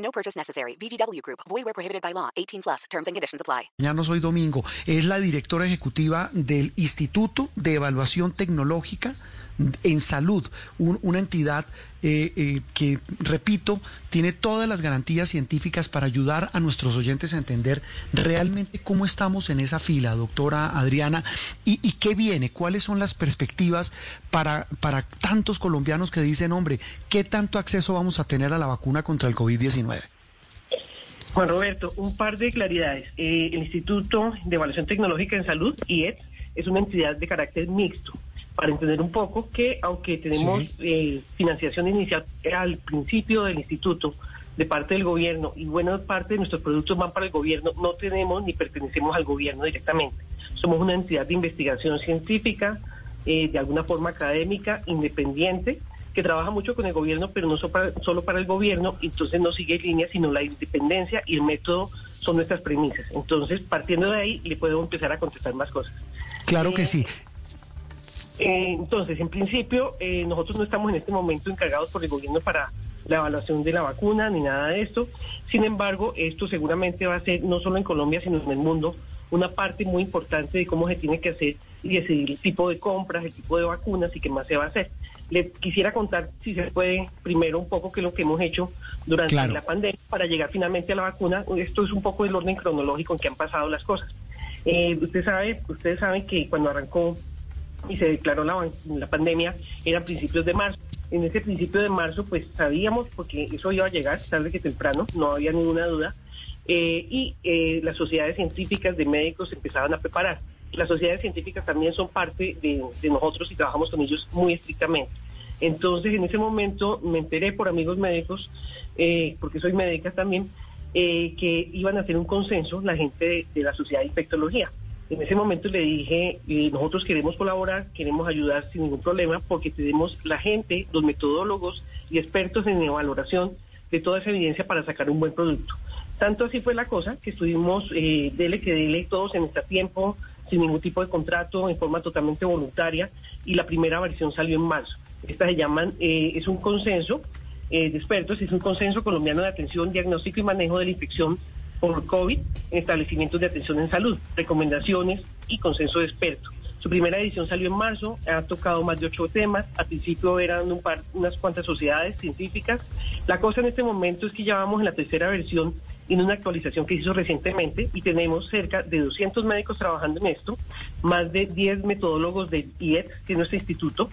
No purchase necessary. VGW Group. Void where prohibited by law. 18 plus. Terms and conditions apply. Ya no soy Domingo. Es la directora ejecutiva del Instituto de Evaluación Tecnológica en Salud, un- una entidad eh, eh, que, repito, tiene todas las garantías científicas para ayudar a nuestros oyentes a entender realmente cómo estamos en esa fila, doctora Adriana, y, qué viene, cuáles son las perspectivas para, para tantos colombianos que dicen, hombre, ¿qué tanto acceso vamos a tener a la vacuna contra el COVID-19? Juan Roberto, un par de claridades. Eh, el Instituto de Evaluación Tecnológica en Salud, IET, es una entidad de carácter mixto. Para entender un poco que, aunque tenemos Sí. eh, financiación inicial al principio del instituto de parte del gobierno y buena parte de nuestros productos van para el gobierno, no tenemos ni pertenecemos al gobierno directamente. Somos una entidad de investigación científica, eh, de alguna forma académica, independiente, que trabaja mucho con el gobierno, pero no so- para- solo para el gobierno, entonces no sigue línea, sino la independencia y el método son nuestras premisas. Entonces, partiendo de ahí, le puedo empezar a contestar más cosas. Claro que sí. Eh, entonces, en principio, eh, nosotros no estamos en este momento encargados por el gobierno para la evaluación de la vacuna ni nada de esto. Sin embargo, esto seguramente va a ser no solo en Colombia, sino en el mundo, una parte muy importante de cómo se tiene que hacer y decidir el tipo de compras, el tipo de vacunas y qué más se va a hacer. Le quisiera contar, si se puede, primero un poco qué es lo que hemos hecho durante Claro. la pandemia para llegar finalmente a la vacuna. Esto es un poco el orden cronológico en que han pasado las cosas. Eh, usted sabe, ustedes saben que cuando arrancó y se declaró la, la pandemia eran principios de marzo. En ese principio de marzo, pues sabíamos, porque eso iba a llegar tarde que temprano, no había ninguna duda, eh, y eh, las sociedades científicas de médicos empezaban a preparar. Las sociedades científicas también son parte de, nosotros y trabajamos con ellos muy estrictamente. Entonces, en ese momento me enteré por amigos médicos, eh, porque soy médica también, eh, que iban a hacer un consenso la gente de la sociedad de infectología. En ese momento le dije, eh, nosotros queremos colaborar, queremos ayudar sin ningún problema, porque tenemos la gente, los metodólogos y expertos en valoración de toda esa evidencia para sacar un buen producto. Tanto así fue la cosa que estuvimos eh, dele que dele todos en este tiempo, sin ningún tipo de contrato, en forma totalmente voluntaria, y la primera versión salió en marzo. Esta se llaman, eh, es un consenso eh, de expertos, es un consenso colombiano de atención, diagnóstico y manejo de la infección por COVID en establecimientos de atención en salud, recomendaciones y consenso de expertos. Su primera edición salió en marzo, ha tocado más de ocho temas, al principio eran un par, unas cuantas sociedades científicas. La cosa en este momento es que ya vamos en la tercera versión en una actualización que hizo recientemente y tenemos cerca de 200 médicos trabajando en esto, más de 10 metodólogos del IET, que es nuestro instituto,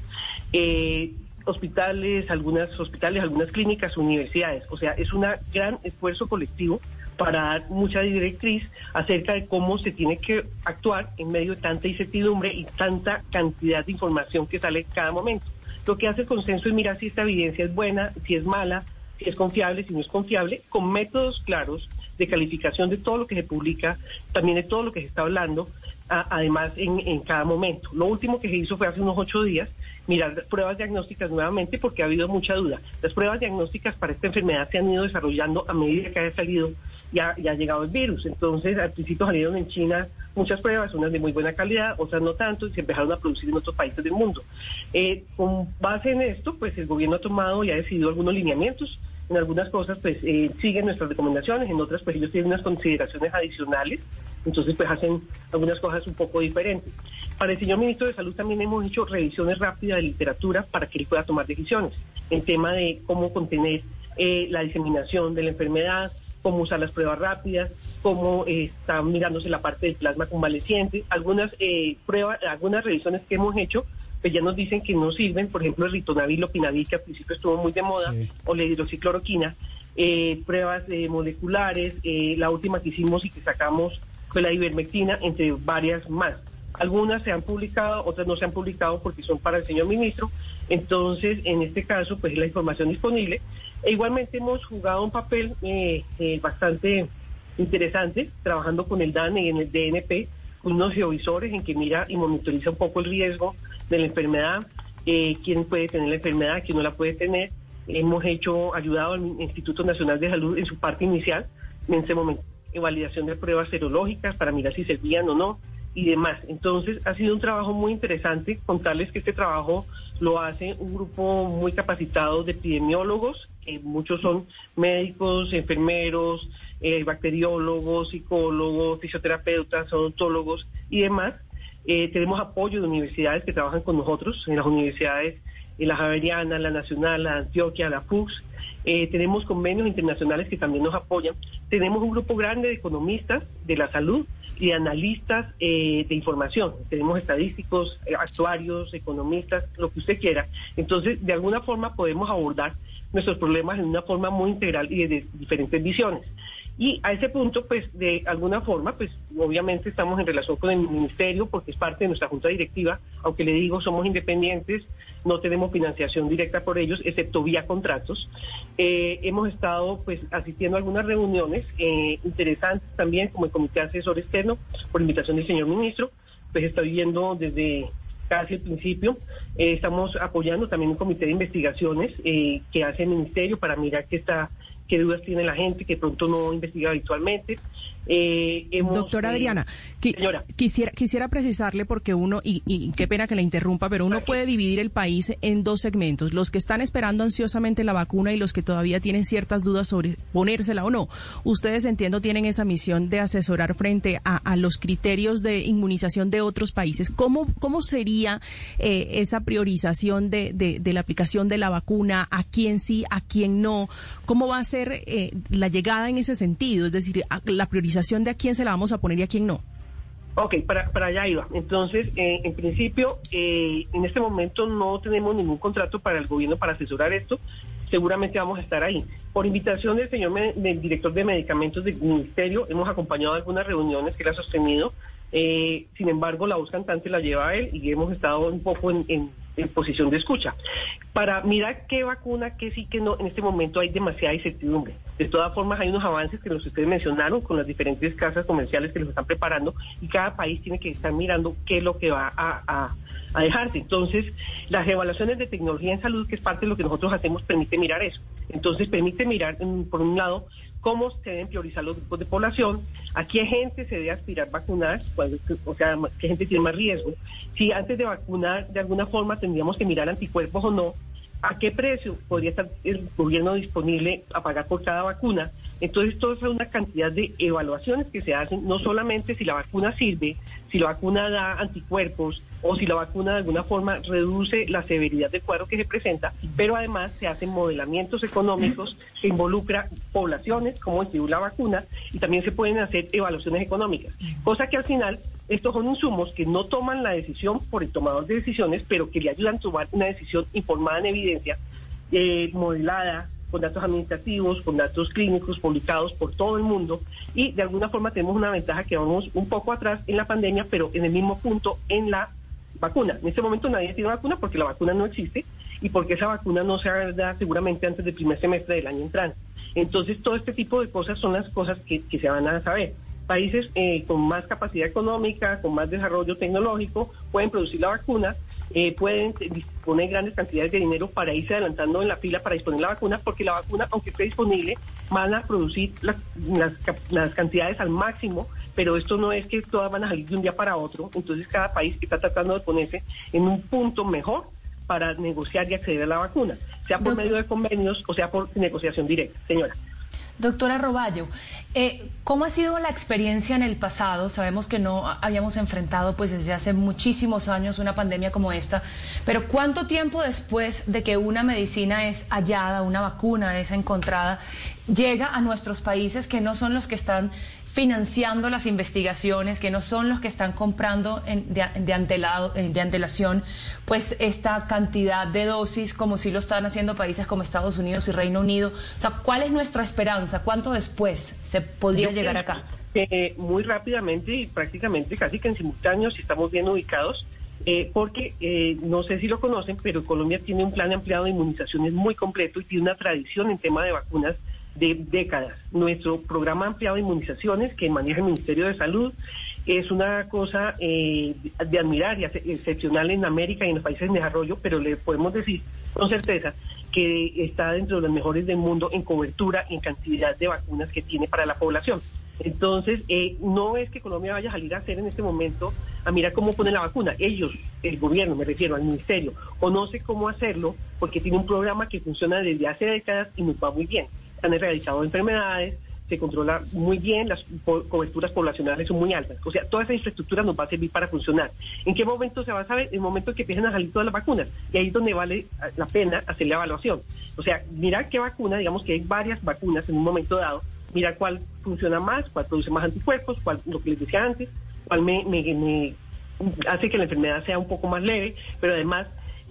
eh, hospitales, algunas hospitales, algunas clínicas, universidades. O sea, es un gran esfuerzo colectivo para dar mucha directriz acerca de cómo se tiene que actuar en medio de tanta incertidumbre y tanta cantidad de información que sale cada momento. Lo que hace el consenso es mirar si esta evidencia es buena, si es mala, si es confiable, si no es confiable, con métodos claros de calificación de todo lo que se publica, también de todo lo que se está hablando, además en, en cada momento. Lo último que se hizo fue hace unos ocho días mirar pruebas diagnósticas nuevamente porque ha habido mucha duda. Las pruebas diagnósticas para esta enfermedad se han ido desarrollando a medida que ha salido y ha, ha llegado el virus. Entonces, al principio salieron en China muchas pruebas, unas de muy buena calidad, otras no tanto, y se empezaron a producir en otros países del mundo. Eh, con base en esto, pues el gobierno ha tomado y ha decidido algunos lineamientos. En algunas cosas, pues eh, siguen nuestras recomendaciones, en otras, pues ellos tienen unas consideraciones adicionales, entonces, pues hacen algunas cosas un poco diferentes. Para el señor ministro de Salud también hemos hecho revisiones rápidas de literatura para que él pueda tomar decisiones en tema de cómo contener eh, la diseminación de la enfermedad, cómo usar las pruebas rápidas, cómo eh, está mirándose la parte del plasma convaleciente. Algunas eh, pruebas, algunas revisiones que hemos hecho, pues ya nos dicen que no sirven, por ejemplo, el ritonavir, lopinavir, que al principio estuvo muy de moda, Sí. o la hidroxicloroquina, eh, pruebas eh, moleculares, eh, la última que hicimos y que sacamos fue la ivermectina, entre varias más. Algunas se han publicado, otras no se han publicado porque son para el señor ministro. Entonces, en este caso, pues es la información disponible. E igualmente hemos jugado un papel eh, bastante interesante trabajando con el DAN y en el DNP, con unos geovisores en que mira y monitoriza un poco el riesgo de la enfermedad, eh, quién puede tener la enfermedad, quién no la puede tener. Hemos hecho, ayudado al Instituto Nacional de Salud en su parte inicial, en ese momento, en validación de pruebas serológicas para mirar si servían o no y demás. Entonces, ha sido un trabajo muy interesante contarles que este trabajo lo hace un grupo muy capacitado de epidemiólogos, que muchos son médicos, enfermeros, eh, bacteriólogos, psicólogos, fisioterapeutas, odontólogos y demás. Eh, tenemos apoyo de universidades que trabajan con nosotros, en las universidades, en la Javeriana, la Nacional, la Antioquia, la FUX. Eh, tenemos convenios internacionales que también nos apoyan. Tenemos un grupo grande de economistas de la salud y analistas de información. Tenemos estadísticos, actuarios, economistas, lo que usted quiera. Entonces, de alguna forma podemos abordar nuestros problemas en una forma muy integral y de diferentes visiones. Y a ese punto, pues de alguna forma, pues obviamente estamos en relación con el ministerio porque es parte de nuestra junta directiva, aunque le digo, somos independientes, no tenemos financiación directa por ellos, excepto vía contratos. Eh, hemos estado pues asistiendo a algunas reuniones eh, interesantes también, como el Comité Asesor Externo, por invitación del señor ministro, pues estoy viendo desde casi el principio. Eh, estamos apoyando también un comité de investigaciones que hace el ministerio para mirar qué está qué dudas tiene la gente que pronto no investiga habitualmente. Eh, Doctora eh, Adriana, quisiera, quisiera precisarle porque uno, y, qué pena que le interrumpa, pero uno puede dividir el país en dos segmentos, los que están esperando ansiosamente la vacuna y los que todavía tienen ciertas dudas sobre ponérsela o no. Ustedes, entiendo, tienen esa misión de asesorar frente a, los criterios de inmunización de otros países. ¿Cómo, cómo sería eh, esa priorización de, de la aplicación de la vacuna? ¿A quién sí, a quién no? ¿Cómo va a ser eh, la llegada en ese sentido? Es decir, la priorización de a quién se la vamos a poner y a quién no. Ok, para, allá iba. Entonces, eh, en principio, eh, en este momento no tenemos ningún contrato para el gobierno para asesorar esto. Seguramente vamos a estar ahí. Por invitación del señor director de medicamentos del ministerio, hemos acompañado algunas reuniones que él ha sostenido. sin embargo, la voz cantante la lleva él y hemos estado un poco en en posición de escucha. Para mirar qué vacuna, qué sí, qué no, en este momento hay demasiada incertidumbre. De todas formas, hay unos avances que los ustedes mencionaron con las diferentes casas comerciales que los están preparando y cada país tiene que estar mirando qué es lo que va a, dejarse. Entonces, las evaluaciones de tecnología en salud, que es parte de lo que nosotros hacemos, permite mirar eso. Entonces, permite mirar, por un lado, cómo se deben priorizar los grupos de población, a qué gente se debe aspirar a vacunar, o sea, qué gente tiene más riesgo. Si antes de vacunar, de alguna forma, tendríamos que mirar anticuerpos o no, a qué precio podría estar el gobierno disponible a pagar por cada vacuna. Entonces, todo es una cantidad de evaluaciones que se hacen, no solamente si la vacuna sirve, si la vacuna da anticuerpos o si la vacuna de alguna forma reduce la severidad del cuadro que se presenta, pero además se hacen modelamientos económicos que involucran poblaciones, como distribuir la vacuna, y también se pueden hacer evaluaciones económicas, cosa que al final estos son insumos que no toman la decisión por el tomador de decisiones, pero que le ayudan a tomar una decisión informada en evidencia, eh, modelada, con datos administrativos, con datos clínicos publicados por todo el mundo y de alguna forma tenemos una ventaja que vamos un poco atrás en la pandemia, pero en el mismo punto en la vacuna. En este momento nadie tiene vacuna porque la vacuna no existe y porque esa vacuna no se hará seguramente antes del primer semestre del año entrante. Entonces todo este tipo de cosas son las cosas que se van a saber países eh, con más capacidad económica, con más desarrollo tecnológico, pueden producir la vacuna, eh, pueden disponer grandes cantidades de dinero para irse adelantando en la fila para disponer la vacuna, porque la vacuna, aunque esté disponible, van a producir las, las, cantidades al máximo, pero esto no es que todas van a salir de un día para otro, entonces cada país está tratando de ponerse en un punto mejor para negociar y acceder a la vacuna, sea por medio de convenios o sea por negociación directa. Señora. Doctora Roballo, eh, ¿cómo ha sido la experiencia en el pasado? Sabemos que no habíamos enfrentado pues desde hace muchísimos años una pandemia como esta, pero ¿cuánto tiempo después de que una medicina es hallada, una vacuna es encontrada, llega a nuestros países que no son los que están financiando las investigaciones, que no son los que están comprando de, de, de antelación, pues esta cantidad de dosis como si lo están haciendo países como Estados Unidos y Reino Unido. O sea, ¿cuál es nuestra esperanza? ¿Cuánto después se podría llegar acá? Eh, muy rápidamente y prácticamente casi que en simultáneo, si estamos bien ubicados, eh, porque eh, no sé si lo conocen, pero Colombia tiene un plan ampliado de inmunizaciones muy completo y tiene una tradición en tema de vacunas de décadas. Nuestro programa ampliado de inmunizaciones que maneja el Ministerio de Salud es una cosa eh, de admirar y excepcional en América y en los países en desarrollo, pero le podemos decir con certeza que está dentro de los mejores del mundo en cobertura y en cantidad de vacunas que tiene para la población. Entonces, eh, no es que Colombia vaya a salir a hacer en este momento a mirar cómo pone la vacuna. Ellos, el gobierno, me refiero al ministerio, conoce cómo hacerlo porque tiene un programa que funciona desde hace décadas y nos va muy bien. Han erradicado enfermedades, se controla muy bien, las coberturas poblacionales son muy altas. O sea, toda esa infraestructura nos va a servir para funcionar. ¿En qué momento se va a saber? En el momento en que empiecen a salir todas las vacunas. Y ahí es donde vale la pena hacer la evaluación. O sea, mirar qué vacuna, digamos que hay varias vacunas en un momento dado, mirar cuál funciona más, cuál produce más anticuerpos, cuál, lo que les decía antes, cuál me, me hace que la enfermedad sea un poco más leve, pero además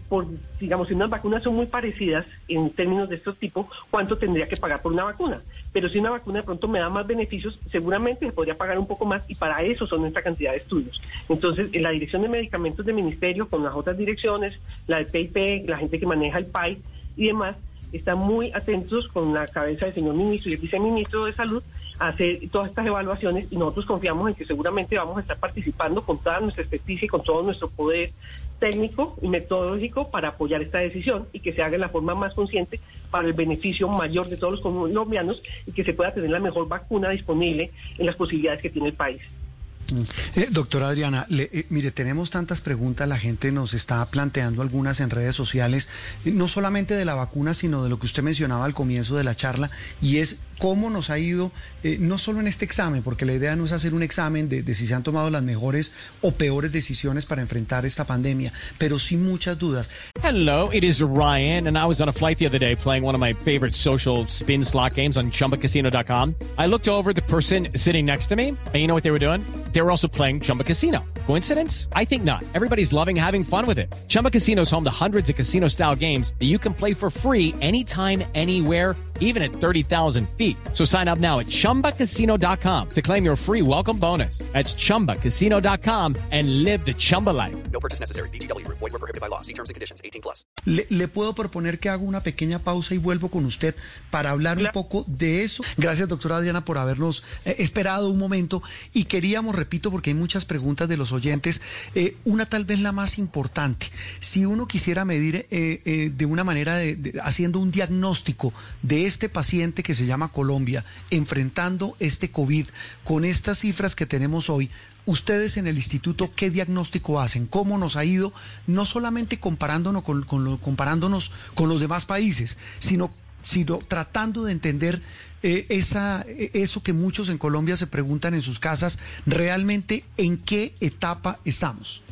por, digamos, si unas vacunas son muy parecidas en términos de estos tipos, ¿cuánto tendría que pagar por una vacuna? Pero si una vacuna de pronto me da más beneficios, seguramente se podría pagar un poco más y para eso son esta cantidad de estudios. Entonces, en la Dirección de Medicamentos del Ministerio, con las otras direcciones, la del PIP, la gente que maneja el PAI y demás, están muy atentos con la cabeza del señor ministro y el viceministro de Salud a hacer todas estas evaluaciones y nosotros confiamos en que seguramente vamos a estar participando con toda nuestra experticia y con todo nuestro poder técnico y metodológico para apoyar esta decisión y que se haga de la forma más consciente para el beneficio mayor de todos los colombianos y que se pueda tener la mejor vacuna disponible en las posibilidades que tiene el país. Eh, doctora Adriana, eh, mire, tenemos tantas preguntas, la gente nos está planteando algunas en redes sociales, eh, no solamente de la vacuna, sino de lo que usted mencionaba al comienzo de la charla, y es cómo nos ha ido, no solo en este examen, porque la idea no es hacer un examen de, si se han tomado las mejores o peores decisiones para enfrentar esta pandemia, pero sí muchas dudas. Hello, it is Ryan, and I was on a flight the other day playing one of my favorite social spin slot games on chumbacasino.com. I looked over the person sitting next to me, and you know what they were doing? They were also playing Chumba Casino. Coincidence? I think not. Everybody's loving having fun with it. Chumba Casino is home to hundreds of casino style games that you can play for free anytime, anywhere, even at 30,000 feet. So sign up now at chumbacasino.com to claim your free welcome bonus. That's chumbacasino.com and live the Chumba life. No purchase necessary. DTW, void, were prohibited by law. See terms and conditions 18 plus. Le, le, puedo proponer que haga una pequeña pausa y vuelvo con usted para hablar un poco de eso. Gracias, doctora Adriana, por habernos eh, esperado un momento y queríamos repito porque hay muchas preguntas de los oyentes, eh, una tal vez la más importante. Si uno quisiera medir eh, eh, de una manera, de, haciendo un diagnóstico de este paciente que se llama Colombia, enfrentando este COVID con estas cifras que tenemos hoy, ustedes en el instituto, ¿qué diagnóstico hacen? ¿Cómo nos ha ido? No solamente comparándonos con, comparándonos con los demás países, sino tratando de entender eh, esa, eso que muchos en Colombia se preguntan en sus casas, realmente en qué etapa estamos.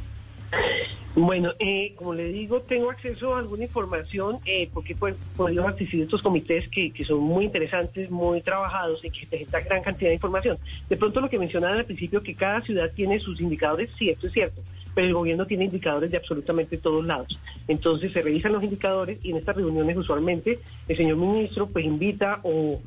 Bueno, eh, como le digo, tengo acceso a alguna información eh, porque pues, podido asistir a estos comités que, que, son muy interesantes, muy trabajados y que presentan gran cantidad de información. De pronto lo que mencionaban al principio, que cada ciudad tiene sus indicadores, sí, esto es cierto, pero el gobierno tiene indicadores de absolutamente todos lados. Entonces se revisan los indicadores y en estas reuniones usualmente el señor ministro pues invita o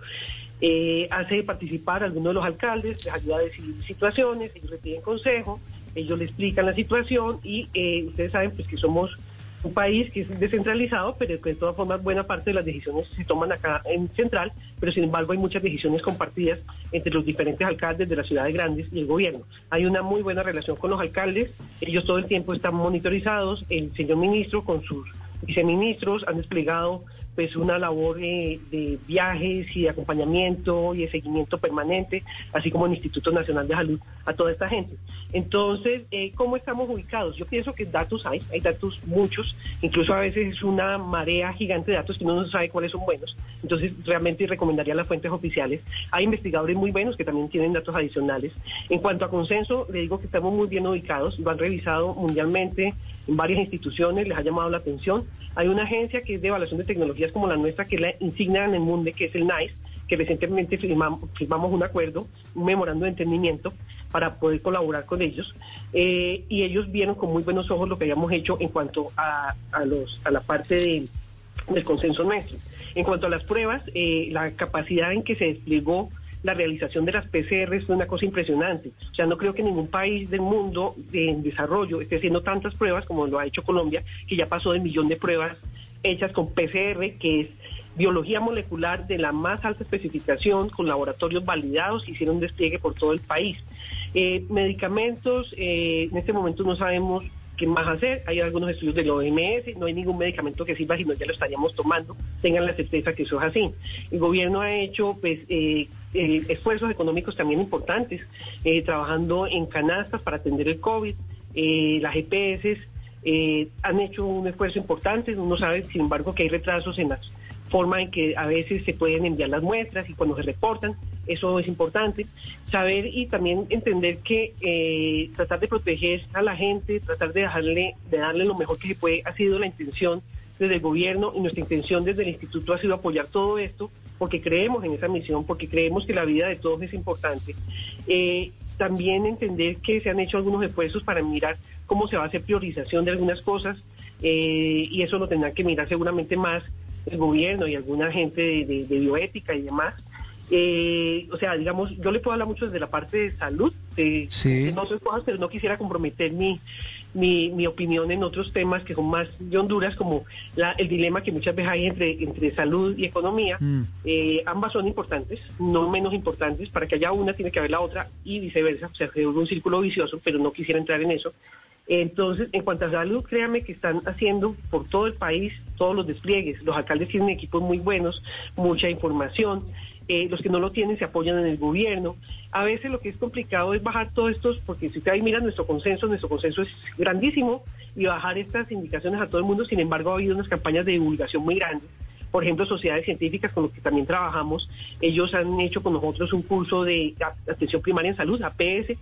eh, hace participar a algunos de los alcaldes, les ayuda a decidir situaciones, ellos le piden consejo, ellos le explican la situación y eh, ustedes saben pues que somos un país que es descentralizado, pero que de todas formas buena parte de las decisiones se toman acá en central, pero sin embargo hay muchas decisiones compartidas entre los diferentes alcaldes de las ciudades grandes y el gobierno. Hay una muy buena relación con los alcaldes, ellos todo el tiempo están monitorizados, el señor ministro con sus viceministros han desplegado pues una labor de, viajes y de acompañamiento y de seguimiento permanente, así como el Instituto Nacional de Salud a toda esta gente. Entonces, eh, ¿cómo estamos ubicados? Yo pienso que datos hay, hay datos muchos, incluso a veces es una marea gigante de datos que uno no sabe cuáles son buenos. Entonces, realmente recomendaría las fuentes oficiales. Hay investigadores muy buenos que también tienen datos adicionales. En cuanto a consenso, le digo que estamos muy bien ubicados, lo han revisado mundialmente en varias instituciones, les ha llamado la atención. Hay una agencia que es de evaluación de tecnología como la nuestra, que es la insignia en el mundo, que es el NICE, que recientemente firmamos, firmamos un acuerdo, un memorando de entendimiento para poder colaborar con ellos. Eh, y ellos vieron con muy buenos ojos lo que habíamos hecho en cuanto a, a, los, a la parte de, del consenso nuestro. En cuanto a las pruebas, eh, la capacidad en que se desplegó la realización de las PCR fue una cosa impresionante. O sea, no creo que ningún país del mundo en desarrollo esté haciendo tantas pruebas como lo ha hecho Colombia, que ya pasó del millón de pruebas hechas con PCR, que es biología molecular de la más alta especificación, con laboratorios validados, hicieron despliegue por todo el país. Eh, medicamentos, eh, en este momento no sabemos qué más hacer. Hay algunos estudios del OMS, no hay ningún medicamento que sirva, sino ya lo estaríamos tomando. Tengan la certeza que eso es así. El gobierno ha hecho pues eh, esfuerzos económicos también importantes, trabajando en canastas para atender el COVID, las EPS. han hecho un esfuerzo importante, uno sabe, sin embargo, que hay retrasos en las forma en que a veces se pueden enviar las muestras y cuando se reportan, eso es importante. Saber y también entender que eh, tratar de proteger a la gente, tratar de dejarle, de darle lo mejor que se puede, ha sido la intención desde el gobierno y nuestra intención desde el instituto ha sido apoyar todo esto porque creemos en esa misión, porque creemos que la vida de todos es importante. Eh, también entender que se han hecho algunos esfuerzos para mirar cómo se va a hacer priorización de algunas cosas eh, y eso lo tendrán que mirar seguramente más el gobierno y alguna gente de, bioética y demás. Eh, o sea, digamos, yo le puedo hablar mucho desde la parte de salud, de, no sé cosas, pero no quisiera comprometer mi, mi, opinión en otros temas que son más de Honduras, como el dilema que muchas veces hay entre, entre salud y economía. Mm. Eh, ambas son importantes, no menos importantes, para que haya una tiene que haber la otra y viceversa, o sea, se un círculo vicioso, pero no quisiera entrar en eso. Entonces, en cuanto a salud, créanme que están haciendo por todo el país todos los despliegues. Los alcaldes tienen equipos muy buenos, mucha información. Eh, los que no lo tienen se apoyan en el gobierno. A veces lo que es complicado es bajar todos estos, porque si ustedes miran nuestro consenso, nuestro consenso es grandísimo, y bajar estas indicaciones a todo el mundo. Sin embargo, ha habido unas campañas de divulgación muy grandes por ejemplo, sociedades científicas con las que también trabajamos, ellos han hecho con nosotros un curso de atención primaria en salud, APS,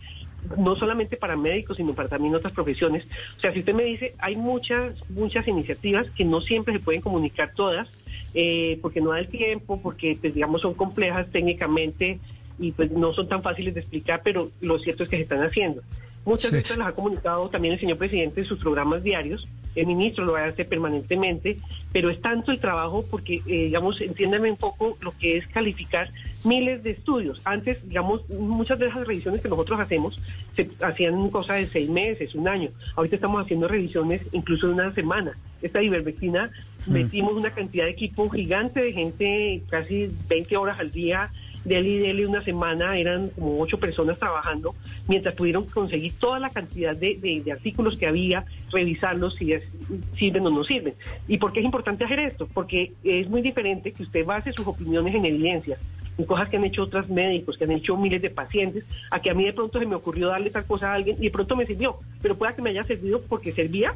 no solamente para médicos, sino para también otras profesiones. O sea, si usted me dice, hay muchas, muchas iniciativas que no siempre se pueden comunicar todas, eh, porque no da el tiempo, porque, pues, digamos, son complejas técnicamente y pues no son tan fáciles de explicar, pero lo cierto es que se están haciendo. Muchas veces las ha comunicado también el señor presidente en sus programas diarios el ministro lo hace permanentemente, pero es tanto el trabajo porque, eh, digamos, entiéndame un poco lo que es calificar miles de estudios. Antes, digamos, muchas de esas revisiones que nosotros hacemos se hacían cosas de seis meses, un año. Ahorita estamos haciendo revisiones incluso de una semana. Esta ivermectina mm. metimos una cantidad de equipo gigante de gente, casi 20 horas al día, Deli y Deli una semana eran como ocho personas trabajando, mientras pudieron conseguir toda la cantidad de, artículos que había, revisarlos si sirven o no sirven. ¿Y por qué es importante hacer esto? Porque es muy diferente que usted base sus opiniones en evidencia en cosas que han hecho otros médicos, que han hecho miles de pacientes, a que a mí de pronto se me ocurrió darle tal cosa a alguien y de pronto me sirvió, pero pueda que me haya servido porque servía,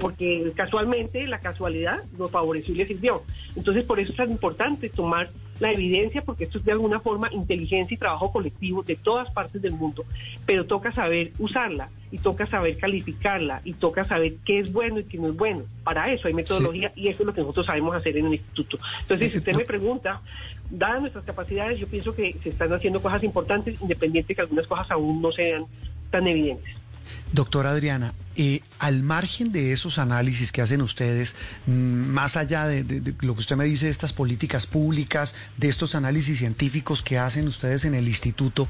porque casualmente la casualidad lo favoreció y le sirvió. Entonces por eso es tan importante tomar la evidencia, porque esto es de alguna forma inteligencia y trabajo colectivo de todas partes del mundo, pero toca saber usarla y toca saber calificarla y toca saber qué es bueno y qué no es bueno. Para eso hay metodología y eso es lo que nosotros sabemos hacer en el instituto. Entonces, si usted me pregunta, dadas nuestras capacidades, yo pienso que se están haciendo cosas importantes, independiente que algunas cosas aún no sean tan evidentes. Doctora Adriana, eh, al margen de esos análisis que hacen ustedes, mm, más allá de, lo que usted me dice de estas políticas públicas, de estos análisis científicos que hacen ustedes en el instituto,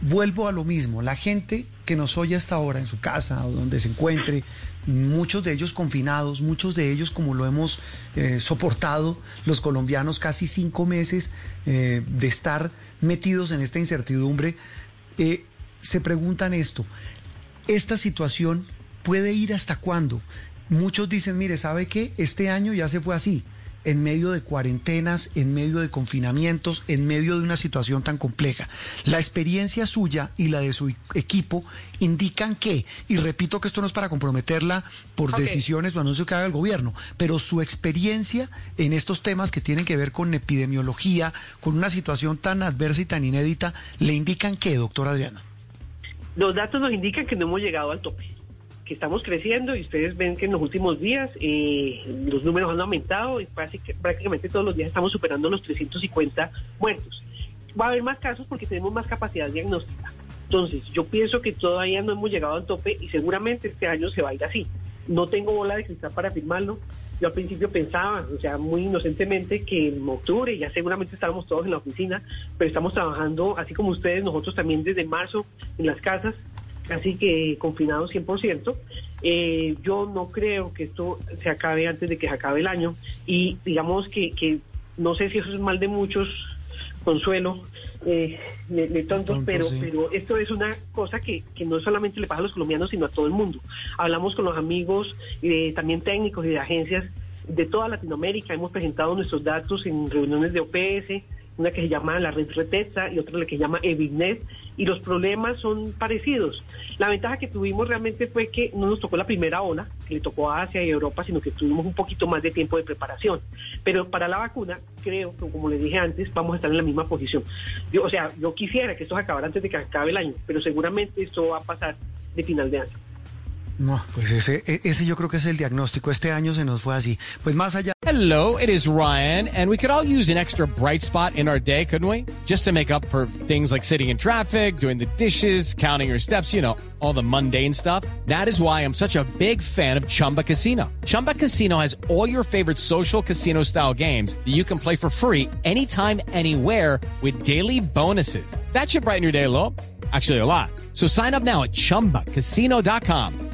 vuelvo a lo mismo. La gente que nos oye hasta ahora en su casa o donde se encuentre, muchos de ellos confinados, muchos de ellos como lo hemos eh, soportado los colombianos casi cinco meses eh, de estar metidos en esta incertidumbre, se preguntan esto esta situación puede ir hasta cuándo. Muchos dicen, mire, ¿sabe qué? Este año ya se fue así, en medio de cuarentenas, en medio de confinamientos, en medio de una situación tan compleja. La experiencia suya y la de su equipo indican que, y repito que esto no es para comprometerla por decisiones o anuncios que haga el gobierno, pero su experiencia en estos temas que tienen que ver con epidemiología, con una situación tan adversa y tan inédita, le indican que, doctora Adriana. Los datos nos indican que no hemos llegado al tope, que estamos creciendo y ustedes ven que en los últimos días eh, los números han aumentado y prácticamente todos los días estamos superando los 350 muertos. Va a haber más casos porque tenemos más capacidad diagnóstica. Entonces, yo pienso que todavía no hemos llegado al tope y seguramente este año se va a ir así. No tengo bola de cristal para afirmarlo, Yo al principio pensaba, o sea, muy inocentemente, que en octubre ya seguramente estábamos todos en la oficina, pero estamos trabajando, así como ustedes, nosotros también desde marzo en las casas, casi que confinados 100%. Eh, yo no creo que esto se acabe antes de que se acabe el año y digamos que, que no sé si eso es mal de muchos, Consuelo, eh, de, tontos, pero, pero esto es una cosa que, que, no solamente le pasa a los colombianos, sino a todo el mundo. Hablamos con los amigos, eh, también técnicos y de agencias de toda Latinoamérica, hemos presentado nuestros datos en reuniones de OPS, una que se llama la red Reteza y otra la que se llama Evinet, y los problemas son parecidos. La ventaja que tuvimos realmente fue que no nos tocó la primera ola, que le tocó a Asia y Europa, sino que tuvimos un poquito más de tiempo de preparación. Pero para la vacuna, creo que como les dije antes, vamos a estar en la misma posición. Yo, o sea, yo quisiera que esto se acabara antes de que acabe el año, pero seguramente esto va a pasar de final de año. No, pues ese, ese yo creo que es el diagnóstico. Este año se nos fue así. Pues más allá. Hello, it is Ryan, and we could all use an extra bright spot in our day, couldn't we? Just to make up for things like sitting in traffic, doing the dishes, counting your steps, you know, all the mundane stuff. That is why I'm such a big fan of Chumba Casino. Chumba Casino has all your favorite social casino style games that you can play for free anytime, anywhere with daily bonuses. That should brighten your day a. Actually, a lot. So sign up now at chumbacasino.com.